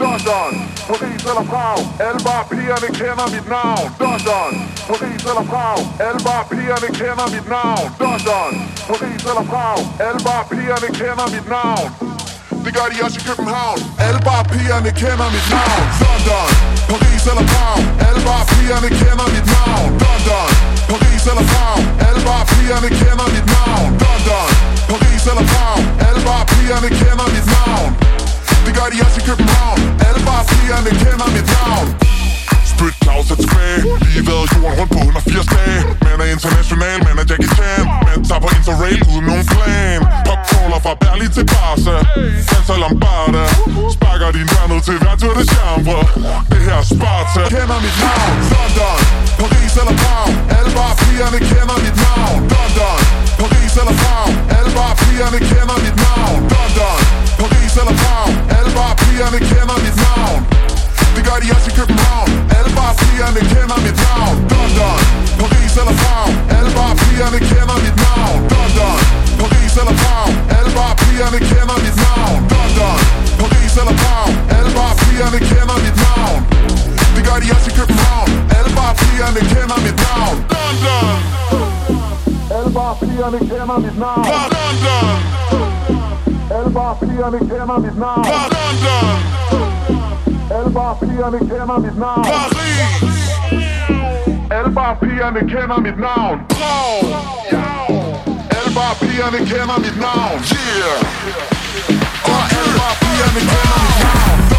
London, Paris eller Prag. Alle bare pigerne kender mit navn. London, Paris eller Prag. Alle bare pigerne kender mit navn. London, Paris eller Prag. Alle bare pigerne kender mit navn. Det gør de også i København. Alle bare pigerne kender mit navn. London, Paris eller Prag. Alle bare pigerne kender mit navn. London, Paris eller Prag. Alle bare pigerne kender mit navn. London, Paris eller Prag. Alle bare pigerne kender mit navn. Det gør de også i København. Alle bare pigerne kender mit navn. Spyt Claus er tilbage Lige været jorden rundt på 180 dage. Man er international, man er Jackie Chan. Man tager på Interrail uden nogen plan. Popcrawler fra Berlin til Barca. Danser Lombarda. Sparker din dør ned til hver tur det chambre Det her er Sparta. Kender mit navn. London Paris eller Prag. Alle bare pigerne kender mit navn. Det gør de også i København Alle bare pigerne kender mit navn London, Paris eller Prag Alle bare pigerne kender mit navn London, Paris eller Prag Alle bare pigerne kender mit navn London, Paris eller Prag Alle bare pigerne kender mit navn Det gør de også i København Alle bare pigerne kender mit navn London Alle bare pigerne kender mit navn London Alle bare pigerne kender mit navn. Paris! Alle bar pigerne kender mit navn. Prag Alle bar pigerne kender mit navn. Yeah! Og alle bar pigerne kender mit navn.